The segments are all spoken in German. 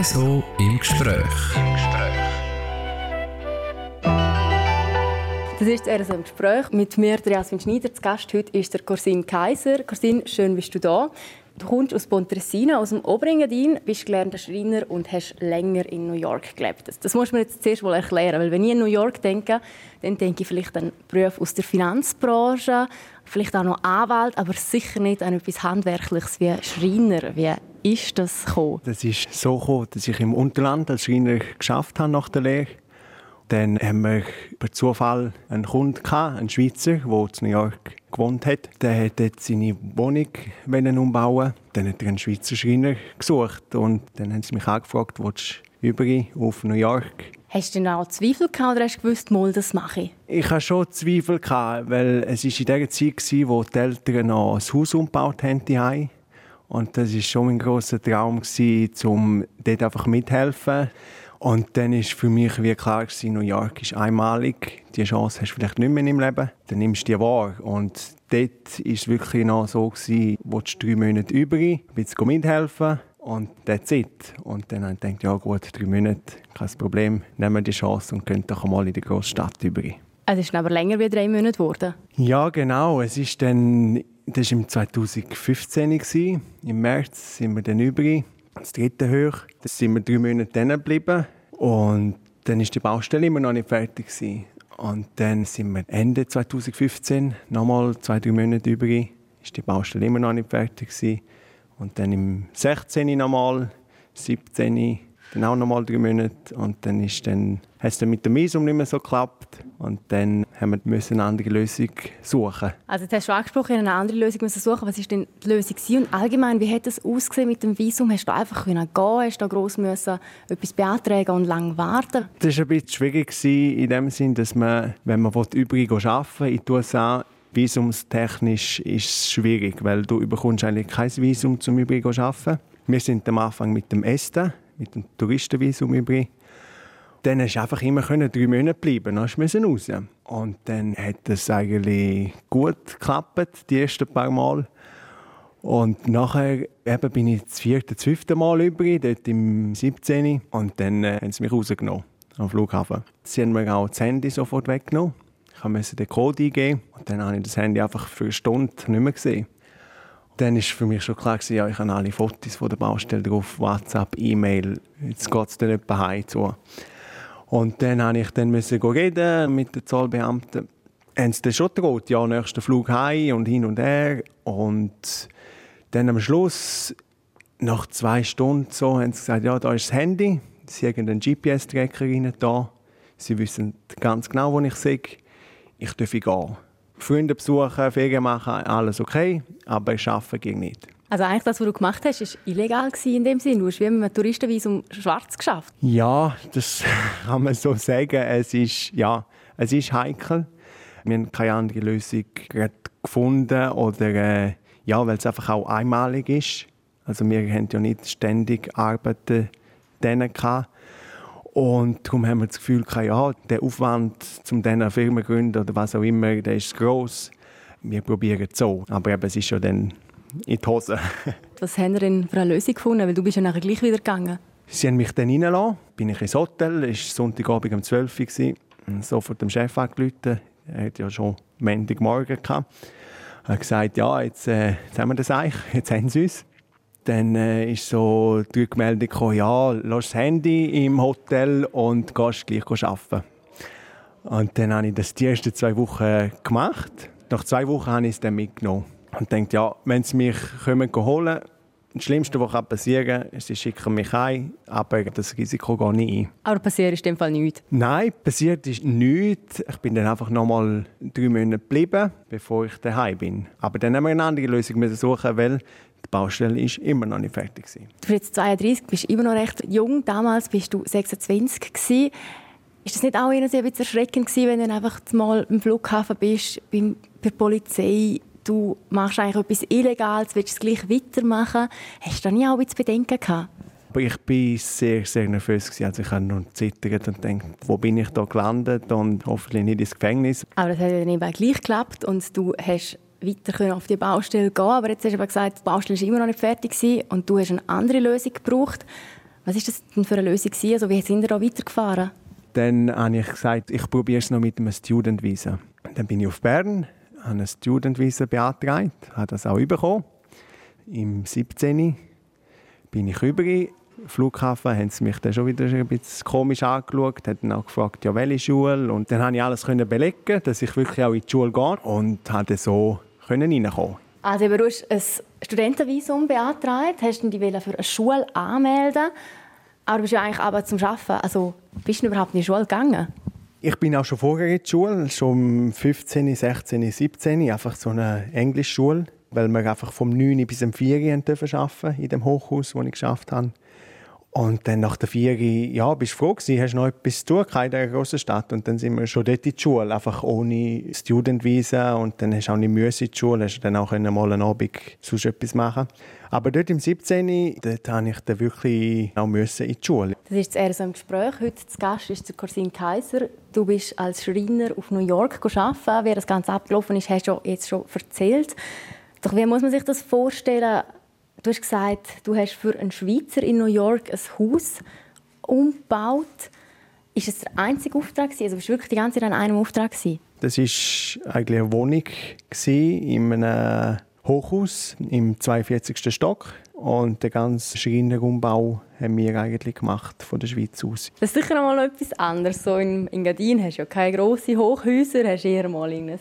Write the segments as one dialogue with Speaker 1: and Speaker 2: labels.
Speaker 1: RSO im Gespräch.
Speaker 2: Das ist das RSO im Gespräch mit mir, Jasmin Schneider. Zu Gast heute ist der Corsin Kaiser. Corsin, schön bist du da. Du kommst aus Pontresina, aus dem Oberengadin, bist gelernter Schreiner und hast länger in New York gelebt. Das, das muss man jetzt zuerst mal erklären, weil wenn ich in New York denke, dann denke ich vielleicht an Berufe aus der Finanzbranche, vielleicht auch noch Anwalt, aber sicher nicht an etwas Handwerkliches wie Schreiner. Wie ist das gekommen?
Speaker 3: Das ist so gekommen, dass ich im Unterland als Schreiner geschafft habe nach der Lehre. Dann haben wir per Zufall einen Kunden, gehabt, einen Schweizer, der in New York gewohnt hat. Der hat jetzt seine Wohnung umbauen. Dann hat er einen Schweizer Schreiner gesucht. Und dann haben sie mich angefragt, willst du über auf New York?
Speaker 2: Hast du denn auch Zweifel gehabt oder hast du gewusst, mal das mache ich?
Speaker 3: Ich hatte schon Zweifel, gehabt, weil es war in der Zeit, wo die Eltern noch ein Haus umgebaut haben. Und das war schon mein grosser Traum, um dort einfach mithelfen. Und dann war für mich wie klar, New York ist einmalig. Die Chance hast du vielleicht nicht mehr im Leben. Dann nimmst du die wahr. Und dort war es wirklich noch so, gewesen, wo du drei Monate über, ein bisschen mithelfen und that's it. Und dann habe ich gedacht, ja gut, drei Monate, kein Problem, nehmen wir die Chance und gehen doch mal in die grosse Stadt über.
Speaker 2: Es ist aber länger wie drei Monate geworden.
Speaker 3: Ja, genau. Es ist dann, das war im 2015. Gewesen. Im März sind wir dann über das dritte hoch. Da sind wir drei Monate dann geblieben. Und dann ist die Baustelle immer noch nicht fertig gewesen. Und dann sind wir Ende 2015 nochmal zwei, drei Monate über. Ist die Baustelle immer noch nicht fertig gewesen. Und dann im 16. nochmal, 17. dann auch nochmal drei Monate. Und dann ist dann, hat es dann mit dem Visum nicht mehr so geklappt. Und dann haben wir müssen eine andere Lösung suchen.
Speaker 2: Also jetzt hast du angesprochen, eine andere Lösung müssen suchen. Was war denn die Lösung? Und allgemein, wie hat es ausgesehen mit dem Visum? Hast du einfach gehen Hast du gross müssen etwas beantragen und lange warten?
Speaker 3: Das war ein bisschen schwierig in dem Sinn, dass man, wenn man übrig arbeiten in den USA, visumstechnisch ist es schwierig, weil du bekommst eigentlich kein Visum zum übrig arbeiten. Wir sind am Anfang mit dem ESTA, mit dem Touristenvisum übrig dann hast du einfach immer drei Monate bleiben, dann musst du raus. Und dann hat es eigentlich gut geklappt, die ersten paar Mal. Und nachher eben bin ich das vierte, das fünfte Mal übrig, dort im 17. Und dann äh, haben sie mich rausgenommen am Flughafen. Sie haben mir auch das Handy sofort weggenommen. Ich musste den Code eingeben und dann habe ich das Handy einfach für eine Stunde nicht mehr gesehen. Dann war für mich schon klar, ja, ich habe alle Fotos von der Baustelle drauf, WhatsApp, E-Mail, jetzt geht es dann etwa heim zu. Und dann musste ich dann müssen reden mit den Zollbeamten. Haben sie dann schon gedroht, ja, nächster Flug heim und hin und her. Und dann am Schluss, nach zwei Stunden so, haben sie gesagt, ja, da ist das Handy. Sie haben einen GPS-Tracker da. Sie wissen ganz genau, wo ich sehe. Ich darf gehen. Freunde besuchen, Ferien machen, alles okay, aber arbeiten ging nicht.
Speaker 2: Also eigentlich das, was du gemacht hast, war illegal in dem Sinne. Du hast wie mit einem Touristenvisum schwarz geschafft.
Speaker 3: Ja, das kann man so sagen. Es ist, ja, es ist heikel. Wir haben keine andere Lösung gefunden oder äh, ja, weil es einfach auch einmalig ist. Also wir haben ja nicht ständig Arbeiten denen gehabt. Und darum haben wir das Gefühl, ja, der Aufwand, um diese Firmen zu gründen oder was auch immer, der ist gross. Wir probieren es so. Aber eben, es ist ja dann in die Hose.
Speaker 2: Was haben Sie denn für eine Lösung gefunden? Weil du bist ja nachher gleich wieder gegangen.
Speaker 3: Sie haben mich dann reingelassen. Bin ich ins Hotel. Es war Sonntagabend um 12 Uhr. Sofort dem Chef angerufen. Er hat ja schon Montagmorgen gehabt. Er hat gesagt, ja, jetzt, äh, jetzt haben wir das eigentlich. Jetzt haben sie uns. Dann äh, ist so die Rückmeldung gekommen, ja, lass das Handy im Hotel und gehst gleich arbeiten. Und dann habe ich das die ersten zwei Wochen gemacht. Nach zwei Wochen habe ich es dann mitgenommen und denkt, ja, wenn sie mich kommen holen das Schlimmste, was passieren kann, ist, sie schicken mich ein, aber das Risiko geht nicht ein.
Speaker 2: Aber passiert ist in dem Fall nichts?
Speaker 3: Nein, passiert ist nichts. Ich bin dann einfach noch mal drei Monate geblieben, bevor ich daheim bin. Aber dann haben wir eine andere Lösung suchen, weil die Baustelle ist immer noch nicht fertig war.
Speaker 2: Du bist jetzt 32, bist immer noch recht jung. Damals bist du 26 gewesen. Ist das nicht auch ein bisschen erschreckend gewesen, wenn du einfach mal im Flughafen bist, bei der Polizei du machst eigentlich etwas Illegales, willst es gleich weitermachen. Hast du da nie auch bisschen Bedenken gehabt?
Speaker 3: Ich war sehr, sehr nervös. Also ich habe nur zittert und gedacht, wo bin ich da gelandet und hoffentlich nicht ins Gefängnis.
Speaker 2: Aber das hat dann eben gleich geklappt und du hast weiter auf die Baustelle gehen Aber jetzt hast du aber gesagt, die Baustelle war immer noch nicht fertig und du hast eine andere Lösung gebraucht. Was war das denn für eine Lösung? Also, wie sind ihr da weitergefahren?
Speaker 3: Dann habe ich gesagt, ich probiere es noch mit einem Student Visa. Dann bin ich auf Bern, habe ein Student Visa beantragt, habe das auch bekommen. Im 17. bin ich rüber. Flughafen haben sie mich dann schon wieder ein bisschen komisch angeschaut, haben dann auch gefragt, ja, welche Schule. Und dann konnte ich alles belegen, dass ich wirklich auch in die Schule gehe und konnte so reinkommen.
Speaker 2: Also du hast ein Studentenvisum beantragt, hast dich für eine Schule anmelden aber du bist ja eigentlich aber zum Arbeiten. Also bist du überhaupt in die Schule gegangen?
Speaker 3: Ich bin auch schon vorher in die Schule, schon 15, 16, 17, einfach so eine Englischschule, weil wir einfach vom 9 bis zum 4 arbeiten in dem Hochhaus, wo ich geschafft habe. Und dann nach der vier ja, bist du froh gewesen, hast noch etwas zu tun in dieser grossen Stadt. Und dann sind wir schon dort in die Schule, einfach ohne Studentvisa. Und dann hast du auch nicht Müsse in die Schule, hast dann auch mal einen Abend sonst etwas machen Aber dort im 17. dort habe ich dann wirklich auch müssen in die Schule.
Speaker 2: Das ist eher so im Gespräch. Heute zu Gast ist der Corsin Kaiser. Du bist als Schreiner auf New York arbeiten. Wie das Ganze abgelaufen ist, hast du jetzt schon erzählt. Doch wie muss man sich das vorstellen? Du hast gesagt, du hast für einen Schweizer in New York ein Haus umgebaut. Ist es der einzige Auftrag? Also bist du wirklich die ganze Zeit an einem Auftrag?
Speaker 3: Das war eigentlich eine Wohnung in einem Hochhaus im 42. Stock. Und den ganzen Schreinerumbau haben wir eigentlich gemacht von der Schweiz aus.
Speaker 2: Das ist sicher mal etwas anderes. So in Engadin hast du ja keine grossen Hochhäuser, hast eher mal ein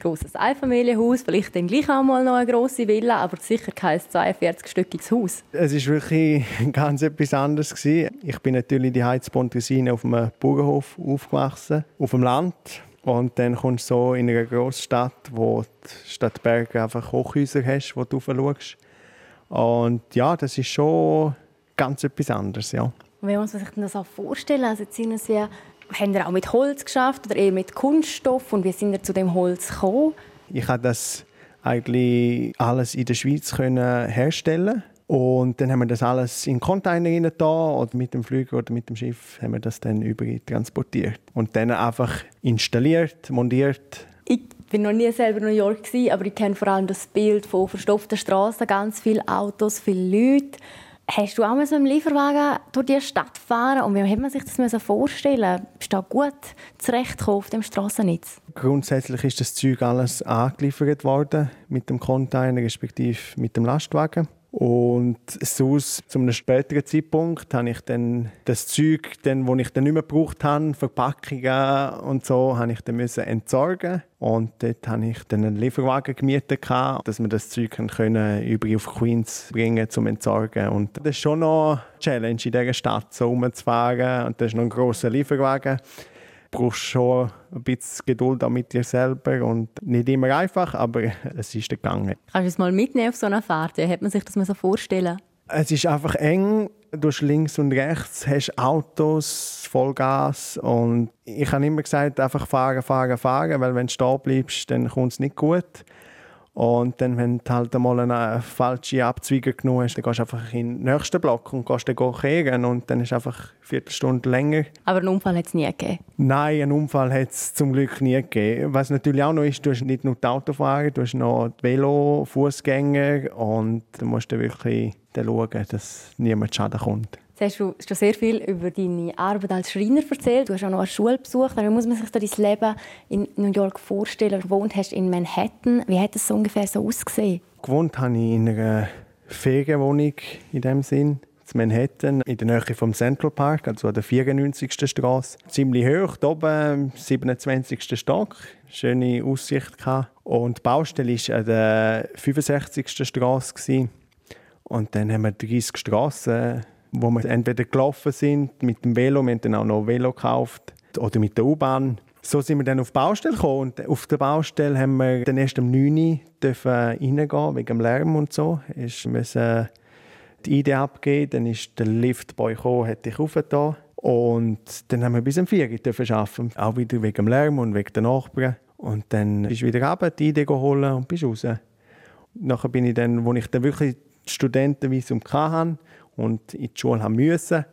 Speaker 2: grosses Einfamilienhaus, vielleicht dann gleich auch mal noch eine grosse Villa, aber sicher kein 42-stöckiges Haus.
Speaker 3: Es ist wirklich ganz etwas anderes Ich bin natürlich die Heizpontresine auf einem Bauernhof aufgewachsen, auf dem Land. Und dann kommst du so in eine Großstadt, wo die Stadt Berge einfach Hochhäuser hast, wo du schaust. Und ja, das ist schon ganz etwas anderes, ja.
Speaker 2: wie muss man sich das auch vorstellen? Also jetzt sind es ja haben ihr auch mit Holz geschafft oder eher mit Kunststoff? Und wie sind ihr zu dem Holz gekommen?
Speaker 3: Ich habe das eigentlich alles in der Schweiz können herstellen und dann haben wir das alles in Container rein da oder mit dem Flüger oder mit dem Schiff haben wir das dann über transportiert und dann einfach installiert, montiert.
Speaker 2: Ich bin noch nie selber in New York aber ich kenne vor allem das Bild von verstopften Straßen, ganz viele Autos, viele Leute. Hast du auch mal so im Lieferwagen durch die Stadt fahren und wie hat man sich das vorstellen? Bist du gut zurechtgekommen auf dem Strassennetz?
Speaker 3: Grundsätzlich ist das Zeug alles angeliefert worden mit dem Container respektive mit dem Lastwagen. Und sonst, zu einem späteren Zeitpunkt, habe ich dann das Zeug, dann, das ich dann nicht mehr gebraucht habe, Verpackungen und so, habe ich dann müssen entsorgen. Und dort habe ich dann einen Lieferwagen gemietet, dass wir das Zeug können, über auf Queens bringen zum Entsorgen. Und das ist schon noch eine Challenge in dieser Stadt, so rumzufahren. Und das ist noch ein grosser Lieferwagen brauchst schon ein bisschen Geduld auch mit dir selber und nicht immer einfach, aber es ist gegangen.
Speaker 2: Kannst du es mal mitnehmen auf so einer Fahrt? Wie hat man sich das so vorstellen?
Speaker 3: Es ist einfach eng. Du hast links und rechts hast Autos, Vollgas und ich habe immer gesagt, einfach fahren, fahren, fahren, weil wenn du stehen bleibst, dann kommt es nicht gut. Und dann, wenn du halt einmal eine falsche Abzweigung genommen hast, dann gehst du einfach in den nächsten Block und gehst dann kehren und dann ist es einfach eine Viertelstunde länger.
Speaker 2: Aber einen Unfall hat es nie gegeben?
Speaker 3: Nein, einen Unfall hat es zum Glück nie gegeben. Was natürlich auch noch ist, du hast nicht nur die Autofahrer, du hast noch die Velo, Fußgänger und du musst dann wirklich schauen, dass niemand Schaden kommt.
Speaker 2: Jetzt hast du schon sehr viel über deine Arbeit als Schreiner erzählt. Du hast auch noch eine Schule besucht. Wie muss man sich da dein Leben in New York vorstellen? Du wohnt hast in Manhattan. Wie hat es so ungefähr so ausgesehen?
Speaker 3: Gewohnt habe ich in einer Ferienwohnung in dem Sinn in Manhattan, in der Nähe vom Central Park, also an der 94. Straße. Ziemlich hoch, oben, 27. Stock. Schöne Aussicht gehabt. Und die Baustelle war an der 65. Straße. Und dann haben wir 30 Straßen wo wir entweder gelaufen sind mit dem Velo, wir haben dann auch noch Velo gekauft, oder mit der U-Bahn. So sind wir dann auf die Baustelle gekommen. Und auf der Baustelle haben wir dann erst um 9 Uhr reingehen, wegen dem Lärm und so. Ich musste die Idee abgeben, dann ist der Liftboy gekommen, hat dich aufgetan. Und dann haben wir bis um 4 Uhr arbeiten, auch wieder wegen dem Lärm und wegen der Nachbarn. Und dann bist du wieder runter, die Idee holen und bist raus. Nachher bin ich dann, wo ich dann wirklich Studentenvisum hatte, und in die Schule haben müssen,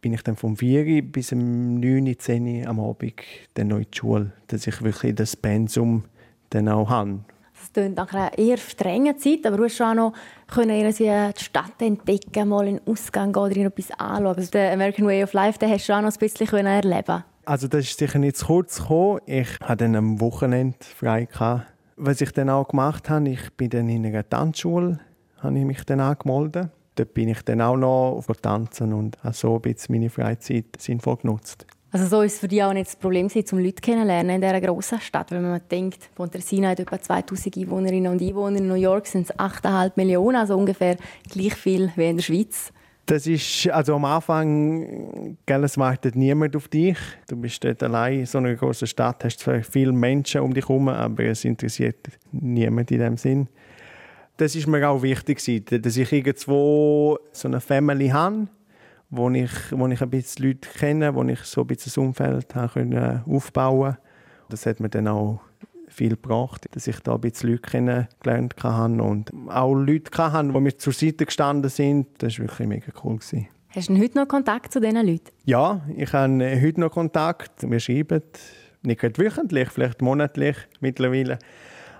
Speaker 3: bin ich dann vom 4 bis um 9, 10 am Abend dann noch in die Schule, dass ich wirklich das Pensum dann auch habe.
Speaker 2: Das klingt nach einer eher strengen Zeit, aber du hast auch noch können die Stadt entdecken, mal in den Ausgang gehen oder etwas anschauen. Also den American Way of Life, den hast du auch noch ein bisschen erleben
Speaker 3: Also das ist sicher nicht zu kurz gekommen. Ich hatte dann am Wochenende frei. Gehabt. Was ich dann auch gemacht habe, ich bin dann in einer Tanzschule, habe ich mich dann angemeldet. Dort bin ich dann auch noch tanzen und habe so ein bisschen meine Freizeit sinnvoll genutzt.
Speaker 2: Also so ist es für dich auch nicht das Problem um Leute kennenzulernen in dieser grossen Stadt. Wenn man denkt, Pontresina hat etwa 2000 Einwohnerinnen und Einwohner, in New York sind es 8,5 Millionen, also ungefähr gleich viel wie in der Schweiz.
Speaker 3: Das ist, also am Anfang, gell, es wartet niemand auf dich. Du bist dort allein in so einer großen Stadt, hast zwar viele Menschen um dich herum, aber es interessiert niemand in dem Sinn. Das ist mir auch wichtig, dass ich irgendwo so eine Family habe, wo ich, wo ich ein bisschen Leute kenne, wo ich so ein bisschen das Umfeld habe aufbauen konnte. Das hat mir dann auch viel gebracht, dass ich da ein bisschen Leute kennengelernt habe und auch Leute hatte, die mir zur Seite gestanden sind. Das war wirklich mega cool.
Speaker 2: Hast du heute noch Kontakt zu diesen Leuten?
Speaker 3: Ja, ich habe heute noch Kontakt. Wir schreiben nicht wöchentlich, vielleicht monatlich mittlerweile.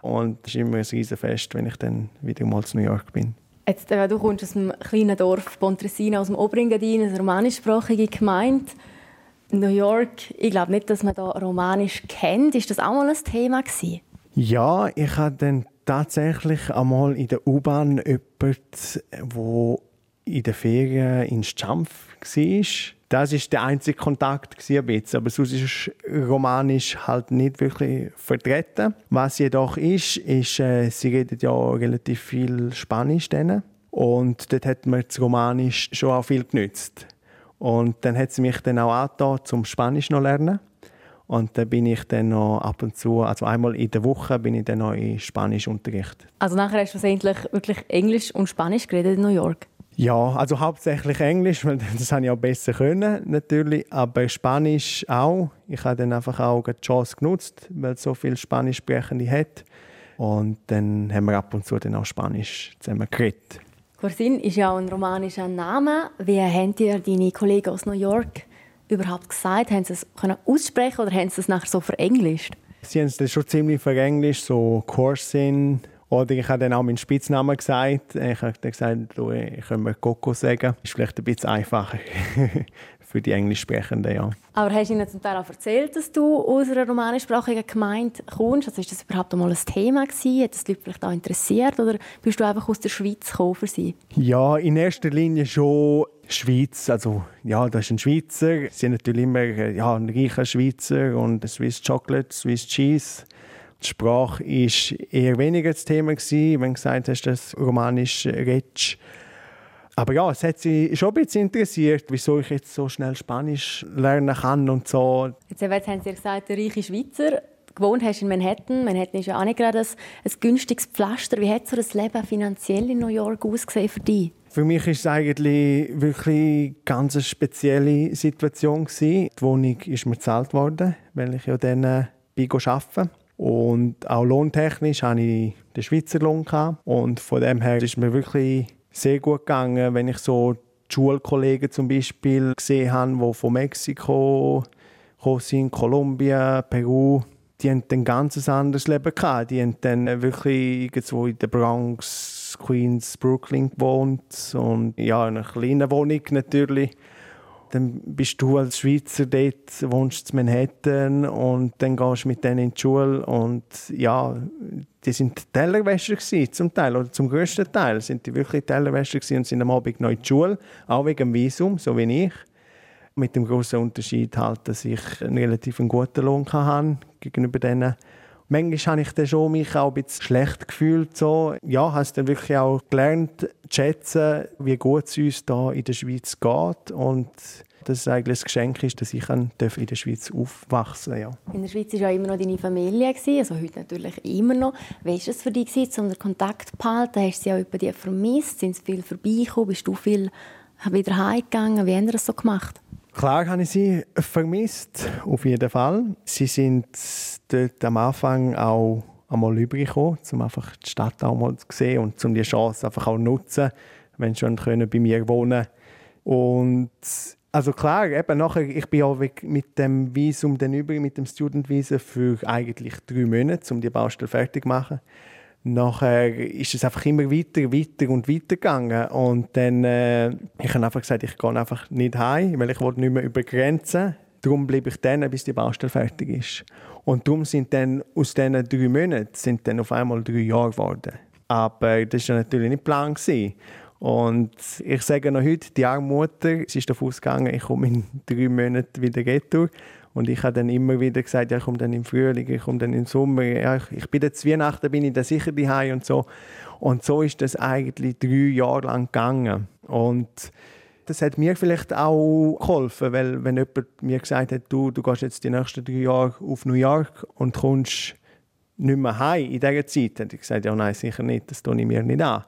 Speaker 3: Und es ist immer ein Riesenfest, wenn ich dann wieder mal zu New York bin.
Speaker 2: Jetzt, äh, du kommst aus einem kleinen Dorf Pontresina, aus dem Oberengadin, eine romanischsprachige Gemeinde. New York, ich glaube nicht, dass man da Romanisch kennt. Ist das auch mal ein Thema gewesen?
Speaker 3: Ja, ich hatte dann tatsächlich einmal in der U-Bahn jemanden, der in der Ferien in Schampf war. Das war der einzige Kontakt, aber sonst ist Romanisch halt nicht wirklich vertreten. Was jedoch ist, ist, äh, sie redet ja relativ viel Spanisch. Denen. Und dort hat man das Romanisch schon auch viel genützt. Und dann hat sie mich dann auch angetan, zum Spanisch noch lernen. Und dann bin ich dann noch ab und zu, also einmal in der Woche, bin ich dann noch in Spanischunterricht.
Speaker 2: Also nachher hast du schlussendlich wirklich Englisch und Spanisch geredet in New York?
Speaker 3: Ja, also hauptsächlich Englisch, weil das habe ich auch besser können, natürlich. Aber Spanisch auch. Ich habe dann einfach auch die Chance genutzt, weil es so viele Spanischsprechende hat. Und dann haben wir ab und zu dann auch Spanisch zusammen geredet.
Speaker 2: Corsin ist ja auch ein romanischer Name. Wie haben dir deine Kollegen aus New York überhaupt gesagt? Haben sie es können aussprechen oder haben sie es nachher so verenglischt?
Speaker 3: Sie haben es schon ziemlich verenglischt, so Corsin. Oder ich habe dann auch meinen Spitznamen gesagt. Ich habe dann gesagt, du, ich kann mir Coco sagen. Ist vielleicht ein bisschen einfacher. für die Englischsprechenden, ja.
Speaker 2: Aber hast du ihnen zum Teil auch erzählt, dass du aus einer romanischsprachigen Gemeinde kommst? Also ist das überhaupt einmal ein Thema gewesen? Hat das die Leute vielleicht auch interessiert? Oder bist du einfach aus der Schweiz gekommen für sie?
Speaker 3: Ja, in erster Linie schon Schweiz. Also, ja, das ist ein Schweizer. Sie sind natürlich immer ja, ein reicher Schweizer und Swiss Chocolate, Swiss Cheese. Die Sprache war eher weniger das Thema, gewesen, wenn du gesagt hast, dass Romanisch redest. Aber ja, es hat sie schon ein bisschen interessiert, wieso ich jetzt so schnell Spanisch lernen kann und so.
Speaker 2: Jetzt, haben Sie gesagt, der reiche Schweizer. Gewohnt hast in Manhattan. Manhattan ist ja auch nicht gerade ein, ein günstiges Pflaster. Wie hat so das Leben finanziell in New York ausgesehen für dich?
Speaker 3: Für mich ist es eigentlich wirklich eine ganz spezielle Situation gewesen. Die Wohnung ist mir gezahlt worden, weil ich ja dann äh, bin arbeiten. Und auch lohntechnisch hatte ich den Schweizer Lohn. Und von dem her ist mir wirklich sehr gut gegangen, wenn ich so die Schulkollegen zum Beispiel gesehen habe, die von Mexiko sind, Kolumbien, Peru, die haben ein ganz anderes Leben gehabt. Die haben dann wirklich irgendwo in der Bronx, Queens, Brooklyn gewohnt und ja, in einer kleinen Wohnung natürlich dann bist du als Schweizer dort, wohnst in Manhattan und dann gehst du mit denen in die Schule und ja, die sind Tellerwäscher zum Teil oder zum größten Teil sind die wirklich Tellerwäscher und sind am Abend noch in die Schule, auch wegen dem Visum, so wie ich. Mit dem großen Unterschied halt, dass ich einen relativ guten Lohn hatte gegenüber denen. Manchmal habe ich dann schon mich auch ein bisschen schlecht gefühlt. So. Ja, habe dann wirklich auch gelernt zu schätzen, wie gut es uns hier in der Schweiz geht. Und dass es eigentlich ein Geschenk ist, dass ich in der Schweiz aufwachsen darf. Ja.
Speaker 2: In der Schweiz war ja immer noch deine Familie, also heute natürlich immer noch. Wie war es für dich, um den Kontakt zu behalten? Hast du sie auch über die vermisst? Sind sie viel vorbeigekommen? Bist du viel wieder heimgegangen? Wie haben sie das so gemacht?
Speaker 3: Klar habe ich sie vermisst, auf jeden Fall. Sie sind dort am Anfang auch einmal übergekommen, um einfach die Stadt auch mal zu sehen und um die Chance einfach auch nutzen, wenn sie schon bei mir wohnen Und also klar, eben nachher, ich bin auch mit dem Visum dann über, mit dem Student Visa für eigentlich drei Monate, um die Baustelle fertig zu machen. Nachher ist es einfach immer weiter, weiter und weiter gegangen. Und dann äh, ich habe einfach gesagt, ich gehe einfach nicht heim, weil ich wollte nicht mehr über Grenzen. Darum bleibe ich dann, bis die Baustelle fertig ist. Und darum sind dann aus diesen drei Monaten sind dann auf einmal drei Jahre geworden. Aber das war natürlich nicht Plan. Und ich sage noch heute, die Mutter, sie ist davon ausgegangen, ich komme in drei Monaten wieder retour. Und ich habe dann immer wieder gesagt, ja, ich komme dann im Frühling, ich komme dann im Sommer. Ja, ich, ich bin zu Weihnachten, bin ich dann sicher daheim und so. Und so ist das eigentlich drei Jahre lang gegangen. Und das hat mir vielleicht auch geholfen, weil wenn jemand mir gesagt hat, du, du gehst jetzt die nächsten drei Jahre auf New York und kommst nicht mehr heim in dieser Zeit, habe ich gesagt, ja nein, sicher nicht, das tue ich mir nicht an.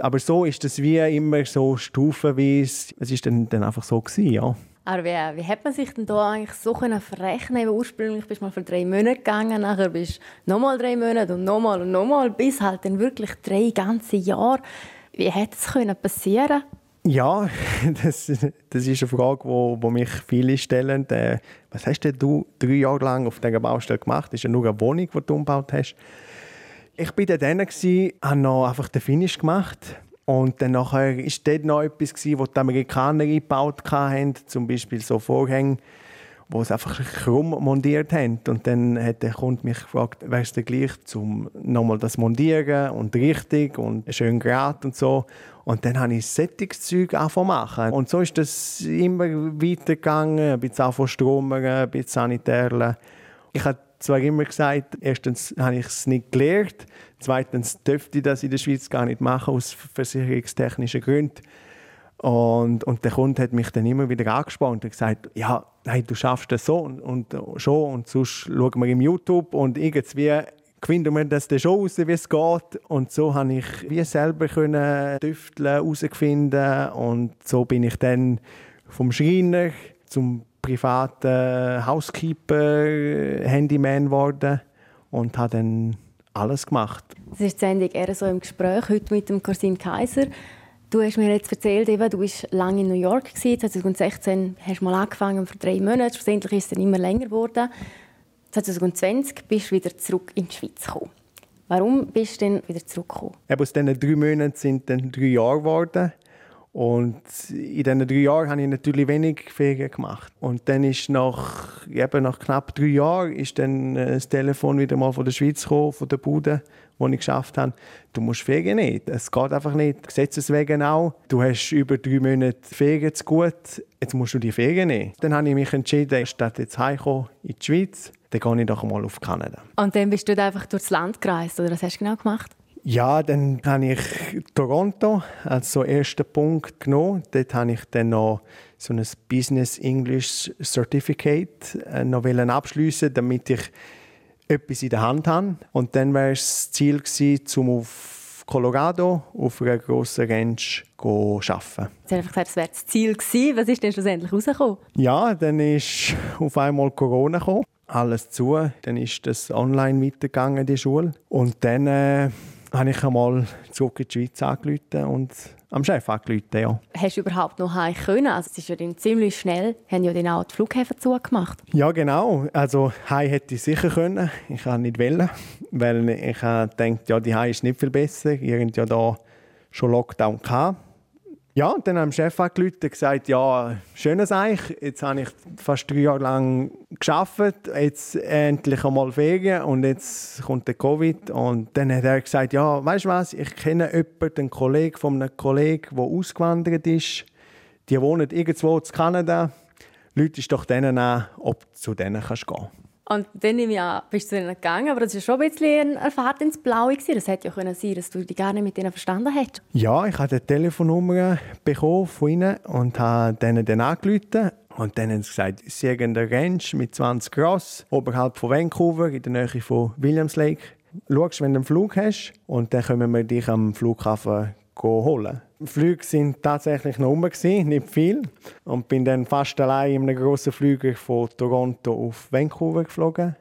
Speaker 3: Aber so ist das wie immer so stufenweise, es ist dann, dann einfach so gewesen, ja.
Speaker 2: Aber wie, wie hat man sich denn da eigentlich so können verrechnen? Ursprünglich bist du mal für drei Monate gegangen, nachher bist du nochmal drei Monate und nochmal und nochmal, bis halt dann wirklich drei ganze Jahre. Wie hätte es können passieren?
Speaker 3: Ja, das, das ist eine Frage, die wo, mich viele stellen. Äh, was hast denn du drei Jahre lang auf dieser Baustelle gemacht? Das ist ja nur eine Wohnung, die du umgebaut hast. Ich war dann, habe noch einfach den Finish gemacht und dann nachher ist dort noch etwas gewesen, was die Amerikaner eingebaut haben, zum Beispiel so Vorhänge, wo sie einfach krumm montiert haben. Und dann hat der Kunde mich gefragt, wäre es denn gleich, um nochmal das montieren und richtig und schön gerade und so. Und dann habe ich Sättigungszeug angefangen machen. Und so ist das immer weitergegangen, ein bisschen von Stromern, ein bisschen Sanitärle. Ich habe zwar immer gesagt, erstens habe ich es nicht gelernt, zweitens dürfte ich das in der Schweiz gar nicht machen, aus versicherungstechnischen Gründen. Und, und der Kunde hat mich dann immer wieder angespannt und gesagt, ja, hey, du schaffst das so und, und schon und sonst schauen wir im YouTube und irgendwie finden wir das dann schon raus, wie es geht. Und so habe ich wie selber können tüfteln, herausfinden und so bin ich dann vom Schreiner zum privater Housekeeper, Handyman geworden und habe dann alles gemacht.
Speaker 2: Das ist die Sendung eher so im Gespräch heute mit dem Corsin Kaiser. Du hast mir jetzt erzählt, eben, du warst lange in New York. 2016 hast du mal angefangen für drei Monate. Schlussendlich ist es dann immer länger geworden. 2020 bist du wieder zurück in die Schweiz gekommen. Warum bist du denn wieder zurückgekommen?
Speaker 3: Eben aus diesen drei Monaten sind dann drei Jahre geworden. Und in diesen drei Jahren habe ich natürlich wenig Ferien gemacht. Und dann ist nach, eben nach knapp drei Jahren ist dann äh, das Telefon wieder mal von der Schweiz gekommen, von der Bude, wo ich geschafft habe. Du musst Ferien nicht. Es geht einfach nicht. Gesetzeswegen auch. Du hast über drei Monate Ferien zu gut. Jetzt musst du die Ferien nehmen. Dann habe ich mich entschieden, statt jetzt heimzukommen in die Schweiz, dann gehe ich doch mal auf Kanada.
Speaker 2: Und dann bist du einfach durchs Land gereist, oder was hast du genau gemacht?
Speaker 3: Ja, dann habe ich Toronto als so ersten Punkt genommen. Dort habe ich dann noch so ein Business English Certificate äh, noch abschließen, damit ich etwas in der Hand habe. Und dann war es das Ziel um auf Colorado auf einer grossen Ranch zu arbeiten.
Speaker 2: Sie haben einfach gesagt, das wäre das Ziel gewesen. Was ist denn schlussendlich rausgekommen?
Speaker 3: Ja, dann ist auf einmal Corona gekommen. Alles zu. Dann ist das online weitergegangen, die Schule. Und dann äh, habe ich einmal zurück in die Schweiz angerufen und am Chef angerufen, ja.
Speaker 2: Hast du überhaupt noch heim können? Also es ist ja dann ziemlich schnell, haben ja dann auch die Flughäfen zugemacht.
Speaker 3: Ja, genau. Also heim hätte ich sicher können. Ich kann nicht wählen, weil ich denke, ja, die Heim ist nicht viel besser. Irgend ja da schon Lockdown gehabt. Ja, und dann haben Chef angerufen und gesagt, ja, schönes Eich, jetzt habe ich fast drei Jahre lang geschafft, jetzt endlich einmal Ferien und jetzt kommt der Covid. Und dann hat er gesagt, ja, weißt du was, ich kenne jemanden, einen Kollegen von einem Kollegen, der ausgewandert ist. Die wohnen irgendwo in Kanada. Leute doch denen an, ob du zu denen kannst gehen kannst.
Speaker 2: Und dann ich an, bist du ihnen gegangen, aber das war schon ein bisschen eine Fahrt ins Blaue. Das hätte ja können sein dass du dich gar nicht mit ihnen verstanden hättest.
Speaker 3: Ja, ich habe eine Telefonnummer bekommen von ihnen und habe denen dann angerufen. Und dann haben sie gesagt, sie haben einen Ranch mit 20 Ross oberhalb von Vancouver in der Nähe von Williams Lake. Schau, wenn du einen Flug hast und dann können wir dich am Flughafen holen. Flüge sind tatsächlich noch rum, nicht viel. Und bin dann fast allein in einem grossen Flüger von Toronto auf Vancouver geflogen.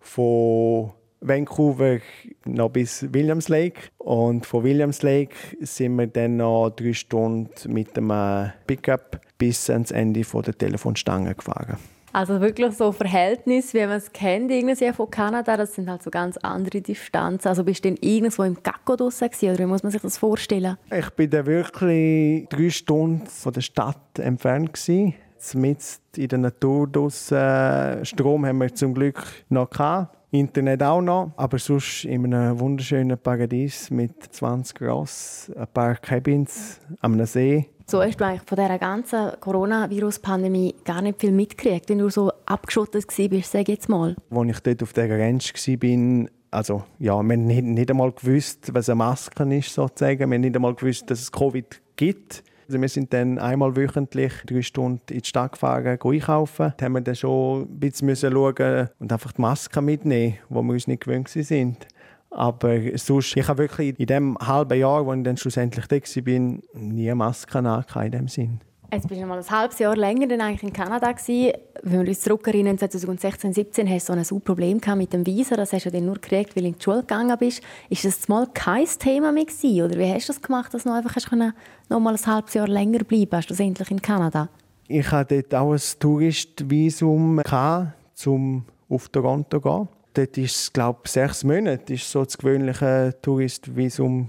Speaker 3: Von Vancouver noch bis Williams Lake. Und von Williams Lake sind wir dann noch drei Stunden mit dem Pickup bis ans Ende der Telefonstange gefahren.
Speaker 2: Also wirklich so Verhältnis, wie man es kennt, irgendwie von Kanada, das sind halt so ganz andere Distanzen. Also bist du denn irgendwo im Gacko draussen oder wie muss man sich das vorstellen?
Speaker 3: Ich bin dann wirklich drei Stunden von der Stadt entfernt gewesen. Mitten in der Natur draussen. Strom haben wir zum Glück noch gehabt. Internet auch noch, aber sonst in einem wunderschönen Paradies mit 20 Gras, ein paar Cabins am See.
Speaker 2: So hast du eigentlich von dieser ganzen Coronavirus-Pandemie gar nicht viel mitgekriegt, wenn du so abgeschottet warst, sag jetzt mal.
Speaker 3: Als ich dort auf dieser Ranch war, also ja, wir haben nicht, nicht einmal gewusst, was eine Maske ist, sozusagen. Wir haben nicht einmal gewusst, dass es Covid gibt. Also wir sind dann einmal wöchentlich drei Stunden in die Stadt gefahren, einkaufen. Da haben wir dann schon ein bisschen schauen und einfach die Masken mitnehmen, wo wir uns nicht gewöhnt sind. Aber sonst, ich habe wirklich in dem halben Jahr, wo ich dann schlussendlich da war, nie Masken in dem Sinn.
Speaker 2: Jetzt bist du mal ein halbes Jahr länger dann eigentlich in Kanada gewesen. Wenn wir uns zurückerinnern, 2016, 2017 hast du so ein Problem mit dem Visa. Das hast du dann nur gekriegt, weil du in die Schule gegangen bist. Ist das mal kein Thema mehr gewesen? Oder wie hast du das gemacht, dass du einfach hast können, noch mal ein halbes Jahr länger bleiben hast, endlich in Kanada?
Speaker 3: Ich hatte dort auch ein Touristvisum, um auf Toronto zu gehen. Dort ist es, glaube ich, sechs Monate ist so das gewöhnliche Touristvisum.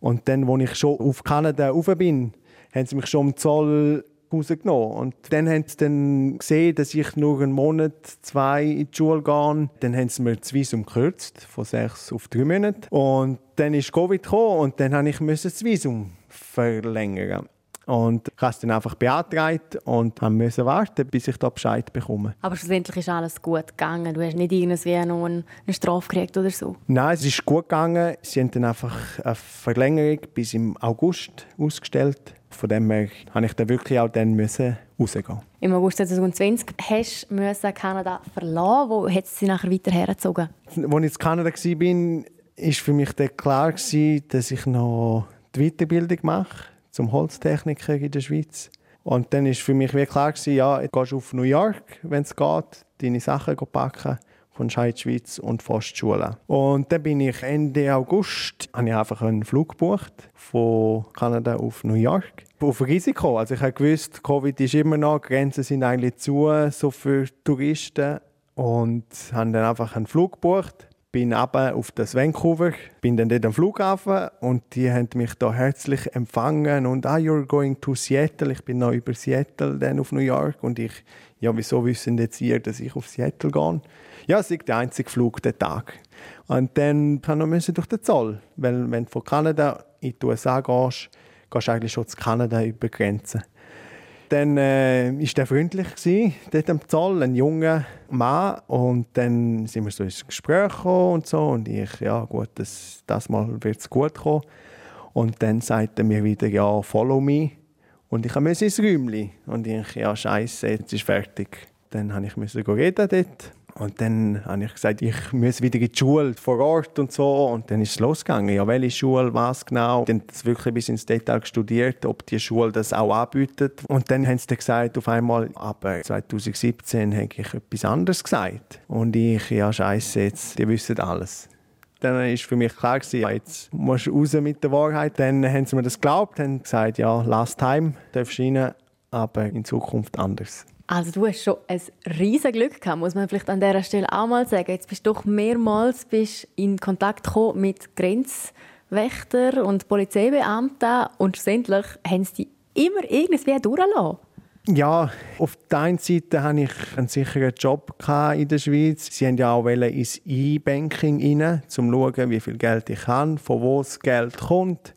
Speaker 3: Und dann, als ich schon auf Kanada rauf bin, haben sie mich schon am Zoll rausgenommen. Und dann haben sie dann gesehen, dass ich nur einen Monat, zwei in die Schule gehe. Dann haben sie mir das Visum gekürzt, von sechs auf drei Monate. Und dann ist Covid gekommen und dann musste ich das Visum verlängern. Und ich habe es dann einfach beantragt und musste warten, bis ich da Bescheid bekomme.
Speaker 2: Aber schlussendlich ist alles gut gegangen. Du hast nicht irgendwie noch eine Strafe gekriegt oder so?
Speaker 3: Nein, es ist gut gegangen. Sie haben dann einfach eine Verlängerung bis im August ausgestellt. Von dem her musste ich dann wirklich auch dann müssen rausgehen.
Speaker 2: Im August 2020 hast du Kanada verlassen. Wo hat sie nachher weiter hergezogen?
Speaker 3: Als ich in Kanada war, war für mich dann klar, dass ich noch die Weiterbildung mache zum Holztechniker in der Schweiz. Und dann war für mich wie klar, gewesen, ja, du gehst auf New York, wenn es geht, deine Sachen packen, in die Schweiz und die Schule. Und dann bin ich Ende August, habe ich einfach einen Flug gebucht von Kanada auf New York. Auf Risiko. Also ich gewusst, Covid ist immer noch, Grenzen sind eigentlich zu, so für Touristen. Und habe dann einfach einen Flug gebucht bin aber auf das Vancouver, bin dann dort am Flughafen und die haben mich da herzlich empfangen und ah, you're going to Seattle. Ich bin noch über Seattle dann auf New York und ich, ja, wieso wissen jetzt ihr, dass ich auf Seattle gehe? Ja, es ist der einzige Flug der Tag. Und dann kann man durch den Zoll, weil wenn du von Kanada in die USA gehst, gehst du eigentlich schon zu Kanada über Grenzen. Dann äh, ist der freundlich gewesen, dort am Zoll, ein junger Mann. Und dann sind wir so ins Gespräch gekommen und so. Und ich, ja gut, das, das Mal wird es gut kommen. Und dann sagt er mir wieder, ja, follow me. Und ich musste ins Räumchen. Und ich, ja, scheiße, jetzt ist fertig. Dann musste ich reden dort. Und dann habe ich gesagt, ich muss wieder in die Schule vor Ort und so. Und dann ist es losgegangen. Ja, welche Schule, was genau. Dann sie wirklich bis ins Detail studiert, ob die Schule das auch anbietet. Und dann haben sie gesagt, auf einmal, aber 2017 habe ich etwas anderes gesagt. Und ich, ja, scheiße, jetzt, die wissen alles. Dann war für mich klar, gewesen, jetzt musst du raus mit der Wahrheit. Dann haben sie mir das geglaubt, haben gesagt, ja, last time darfst du rein, aber in Zukunft anders.
Speaker 2: Also du hast schon ein riesiges Glück gehabt, muss man vielleicht an dieser Stelle auch mal sagen. Jetzt bist du doch mehrmals bist in Kontakt gekommen mit Grenzwächtern und Polizeibeamten und schlussendlich haben sie immer irgendwie durchgelassen.
Speaker 3: Ja, auf der einen Seite hatte ich einen sicheren Job in der Schweiz. Sie wollten ja auch ins E-Banking rein, um zu schauen, wie viel Geld ich habe, von wo das Geld kommt.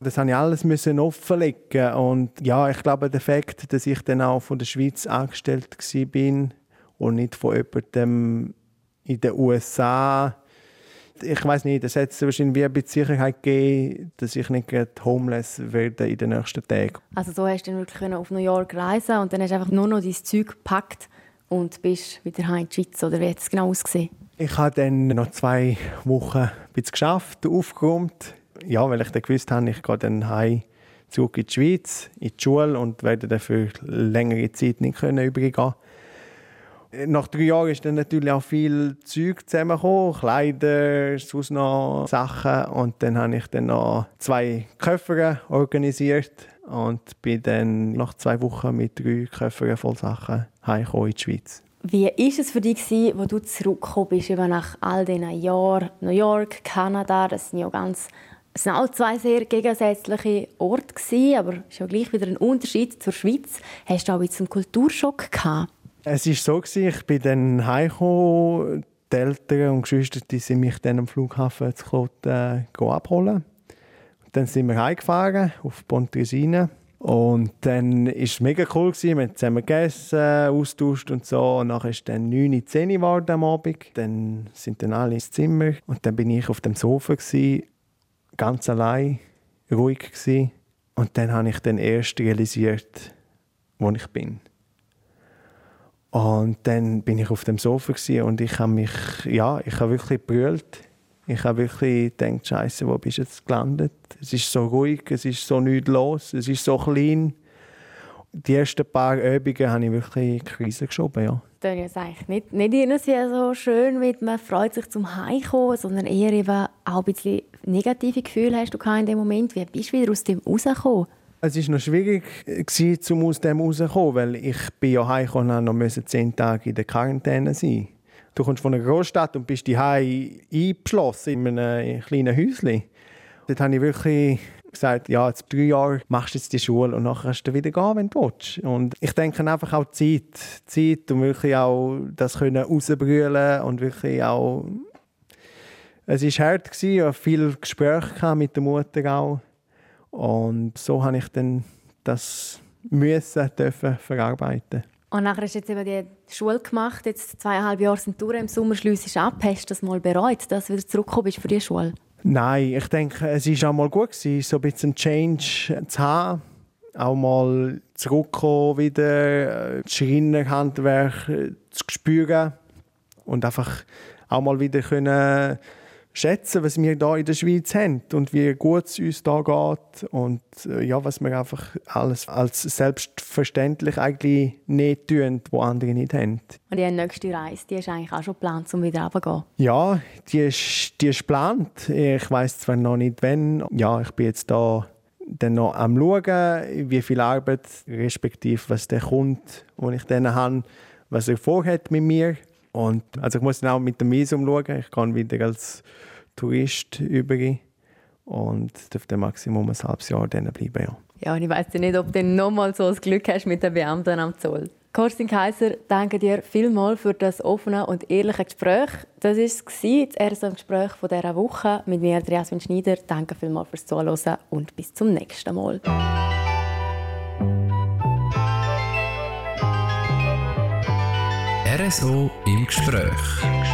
Speaker 3: Das habe ich alles müssen offenlegen und ja, ich glaube, der Fakt, dass ich dann auch von der Schweiz angestellt bin und nicht von jemandem in den USA, ich weiß nicht, das hat wahrscheinlich wie ein bisschen Sicherheit gegeben, dass ich nicht homeless werde in den nächsten Tagen.
Speaker 2: Also so hast du dann wirklich auf New York reisen und dann hast du einfach nur noch dein Zeug gepackt und bist wieder heim in die Schweiz, oder wie hat es genau ausgesehen?
Speaker 3: Ich habe dann noch zwei Wochen ein bisschen geschafft, aufgeräumt, ja, weil ich dann gewusst habe, ich gehe dann heim zurück in die Schweiz, in die Schule und werde dann für längere Zeit nicht können übergehen nach drei Jahren ist dann natürlich auch viel Zeug zusammengekommen, Kleider, sonst noch Sachen. Und dann habe ich dann noch zwei Köpfe organisiert und bin dann nach zwei Wochen mit drei Köfferen voll Sachen heimgekommen in die Schweiz.
Speaker 2: Wie war es für dich, als du zurückgekommen bist, nach all diesen Jahren? New York, Kanada, das sind ja ganz es waren auch zwei sehr gegensätzliche Orte, aber es ist ja gleich wieder ein Unterschied zur Schweiz. Hast du auch einen Kulturschock gehabt?
Speaker 3: Es war so, ich bin dann heimgekommen, die Eltern und Geschwister die sind mich dann am Flughafen zu Kloten äh, abholen. Dann sind wir heimgefahren auf Pontresina. Und dann war es mega cool. Wir haben zusammen gegessen, austauscht und so. Und nachher es dann 9, 10 Uhr am Abend. Dann sind dann alle ins Zimmer. Und dann bin ich auf dem Sofa, gewesen, ganz allein, ruhig. Gewesen. Und dann habe ich dann erst realisiert, wo ich bin. Und dann bin ich auf dem Sofa und ich habe mich, ja, ich habe wirklich brüllt. Ich habe wirklich gedacht, Scheiße, wo bist du jetzt gelandet? Es ist so ruhig, es ist so nichts los, es ist so klein. Die ersten paar Übungen habe ich wirklich in die Krise geschoben, ja.
Speaker 2: Das ist eigentlich nicht, nicht irgendwie so schön, wie man freut sich zum Heimkommen, sondern eher eben auch ein bisschen negative Gefühle hast du in dem Moment. Wie bist du wieder aus dem rausgekommen?
Speaker 3: Es war noch schwierig, um aus dem rauszukommen, weil ich bin ja heimgekommen und musste zehn Tage in der Quarantäne sein. Du kommst von einer Großstadt und bist die eingeschlossen in einem kleinen Häuschen. Dort habe ich wirklich gesagt, ja, jetzt drei Jahre machst du jetzt die Schule und nachher kannst du wieder gehen, wenn du willst. Und ich denke einfach auch Zeit, Zeit um wirklich auch das können rausbrüllen und wirklich auch es war hart, ich hatte viele Gespräche mit der Mutter auch. Und so habe ich dann das müssen dürfen verarbeiten.
Speaker 2: Und nachher hast du jetzt eben die Schule gemacht, jetzt zweieinhalb Jahre sind durch, im Sommer schliessest ab. Hast du das mal bereut, dass du wieder zurückgekommen bist für die Schule?
Speaker 3: Nein, ich denke, es war auch mal gut, gewesen, so ein bisschen Change zu haben. Auch mal zurückkommen, wieder das Schreinerhandwerk äh, zu spüren und einfach auch mal wieder können schätzen, was wir hier in der Schweiz haben und wie gut es uns hier geht und äh, ja, was wir einfach alles als selbstverständlich eigentlich nicht tun, wo andere nicht haben.
Speaker 2: Und die nächste Reise, die ist eigentlich auch schon geplant, um wieder runterzugehen?
Speaker 3: Ja, die ist, die ist geplant. Ich weiß zwar noch nicht, wann. Ja, ich bin jetzt da dann noch am schauen, wie viel Arbeit, respektive was der Kunde, den ich dann habe, was er vorhat mit mir. Und also ich muss dann auch mit dem Visum schauen. Ich kann wieder als Tourist über und darf dann Maximum ein halbes Jahr dann bleiben. Ja,
Speaker 2: ja und ich weiß ja nicht, ob du nochmal so das Glück hast mit den Beamten am Zoll. Korstin Kaiser, danke dir vielmals für das offene und ehrliche Gespräch. Das war das erste Gespräch dieser Woche mit mir, Andreas Schneider. Danke vielmals fürs Zuhören und bis zum nächsten Mal.
Speaker 1: RSO im Gespräch.